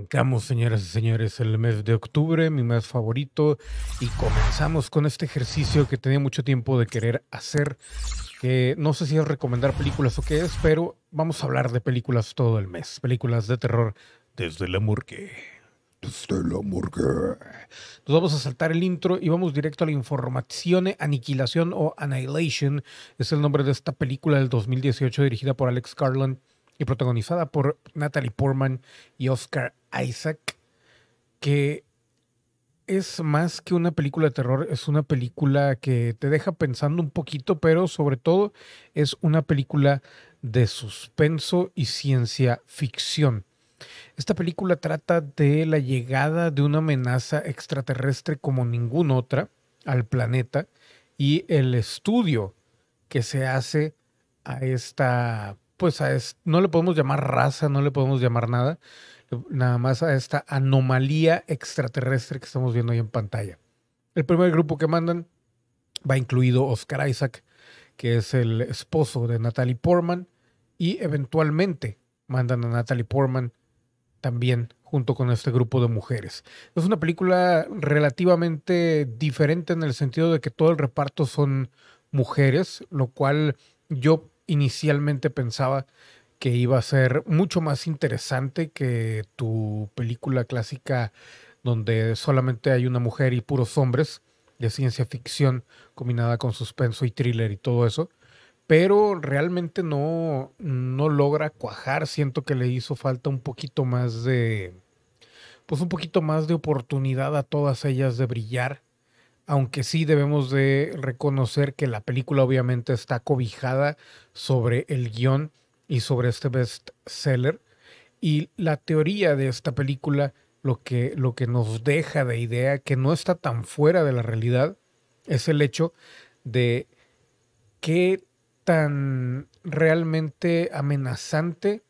Arrancamos, señoras y señores, el mes de octubre, mi mes favorito, y comenzamos con este ejercicio que tenía mucho tiempo de querer hacer, que no sé si es recomendar películas o qué es, pero vamos a hablar de películas todo el mes, películas de terror desde la morgue. Desde la morgue. Nos vamos a saltar el intro y vamos directo a la información, Aniquilación o Annihilation, es el nombre de esta película del 2018 dirigida por Alex Garland y protagonizada por Natalie Portman y Oscar Isaac, que es más que una película de terror, es una película que te deja pensando un poquito, pero sobre todo es una película de suspenso y ciencia ficción. Esta película trata de la llegada de una amenaza extraterrestre como ninguna otra al planeta y el estudio que se hace a esta pues a no le podemos llamar raza, no le podemos llamar nada, nada más a esta anomalía extraterrestre que estamos viendo ahí en pantalla. El primer grupo que mandan va incluido Oscar Isaac, que es el esposo de Natalie Portman, y eventualmente mandan a Natalie Portman también junto con este grupo de mujeres. Es una película relativamente diferente en el sentido de que todo el reparto son mujeres, lo cual yo inicialmente pensaba que iba a ser mucho más interesante que tu película clásica donde solamente hay una mujer y puros hombres de ciencia ficción combinada con suspenso y thriller y todo eso. Pero realmente no, no logra cuajar. Siento que le hizo falta un poquito más de. Pues un poquito más de oportunidad a todas ellas de brillar aunque sí debemos de reconocer que la película obviamente está cobijada sobre el guion y sobre este bestseller. Y la teoría de esta película, lo que, lo que nos deja de idea que no está tan fuera de la realidad, es el hecho de qué tan realmente amenazante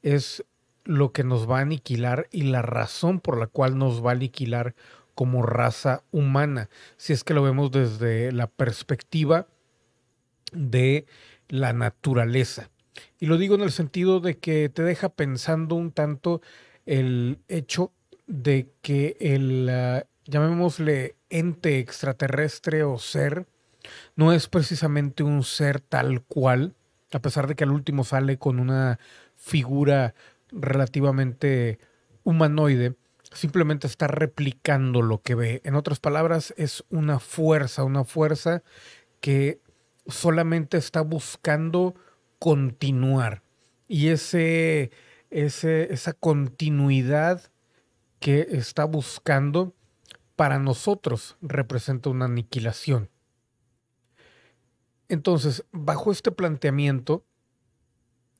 es lo que nos va a aniquilar y la razón por la cual nos va a aniquilar como raza humana, si es que lo vemos desde la perspectiva de la naturaleza. Y lo digo en el sentido de que te deja pensando un tanto el hecho de que el, ah, llamémosle, ente extraterrestre o ser, no es precisamente un ser tal cual, a pesar de que al último sale con una figura relativamente humanoide, simplemente está replicando lo que ve. En otras palabras, es una fuerza, una fuerza que solamente está buscando continuar. Y ese, ese, esa continuidad que está buscando para nosotros representa una aniquilación. Entonces, bajo este planteamiento,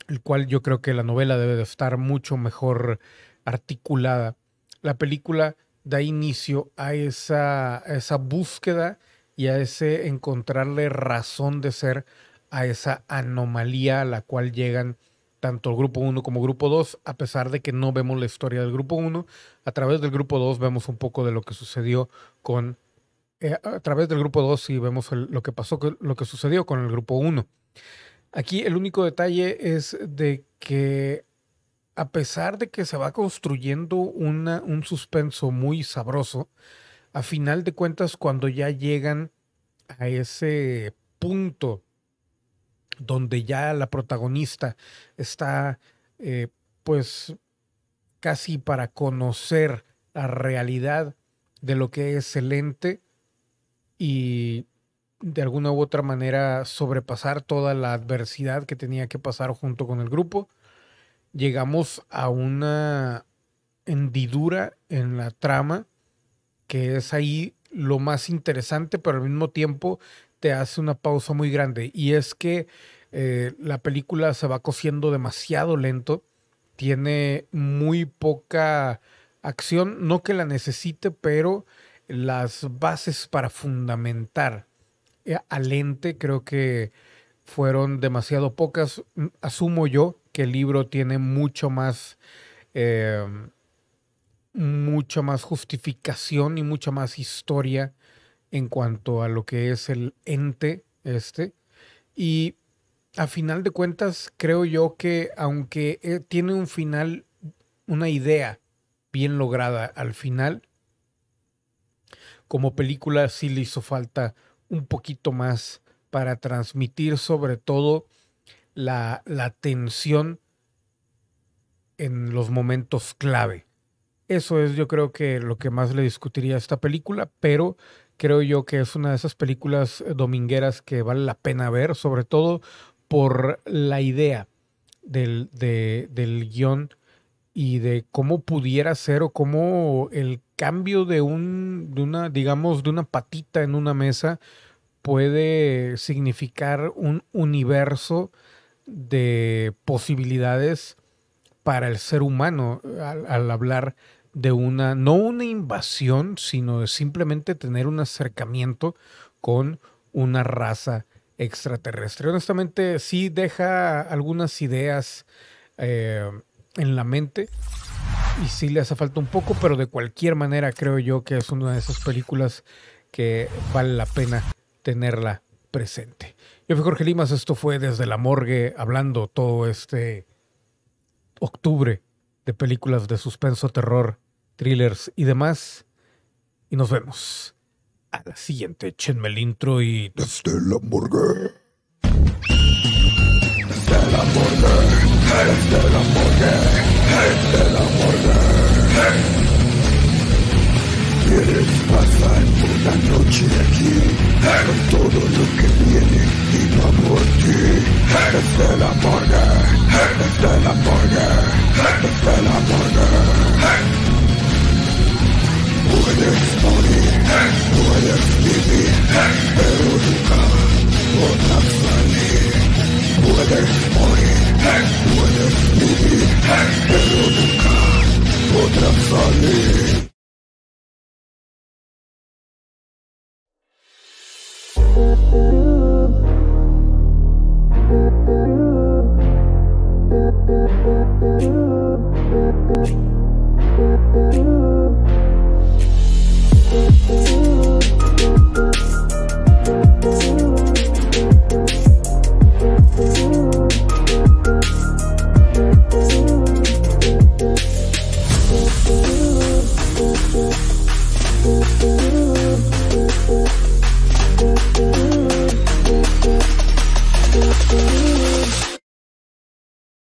el cual yo creo que la novela debe de estar mucho mejor articulada, la película da inicio a esa, esa búsqueda y a ese encontrarle razón de ser a esa anomalía a la cual llegan tanto el grupo 1 como grupo 2, a pesar de que no vemos la historia del grupo 1, a través del grupo 2 vemos un poco de lo que sucedió con, eh, a través del grupo 2 sí vemos lo que pasó, lo que sucedió con el grupo 1. Aquí el único detalle es de que a pesar de que se va construyendo una, un suspenso muy sabroso, a final de cuentas, cuando ya llegan a ese punto donde ya la protagonista está, eh, pues, casi para conocer la realidad de lo que es el ente y de alguna u otra manera sobrepasar toda la adversidad que tenía que pasar junto con el grupo, llegamos a una hendidura en la trama que es ahí lo más interesante, pero al mismo tiempo te hace una pausa muy grande. Y es que eh, la película se va cosiendo demasiado lento, tiene muy poca acción, no que la necesite, pero las bases para fundamentar eh, al ente creo que fueron demasiado pocas, asumo yo, que el libro tiene mucho más, eh, mucha más justificación y mucha más historia en cuanto a lo que es el ente este. Y a final de cuentas, creo yo que aunque eh, tiene un final, una idea bien lograda al final. Como película sí le hizo falta un poquito más para transmitir sobre todo la, la tensión en los momentos clave. Eso es yo creo que lo que más le discutiría a esta película, pero creo yo que es una de esas películas domingueras que vale la pena ver, sobre todo por la idea del, del guion y de cómo pudiera ser o cómo el cambio de un, de una, digamos, de una patita en una mesa puede significar un universo de posibilidades para el ser humano al, hablar de una, no una invasión, sino de simplemente tener un acercamiento con una raza extraterrestre. Honestamente, sí deja algunas ideas eh, en la mente y sí le hace falta un poco, pero de cualquier manera creo yo que es una de esas películas que vale la pena tenerla presente. Yo fui Jorge Limas, esto fue desde la morgue hablando todo este octubre de películas de suspenso, terror, thrillers y demás. Y nos vemos a la siguiente. Échenme el intro y... Desde la morgue. Desde la morgue. Desde la morgue. Desde la morgue. Sunny.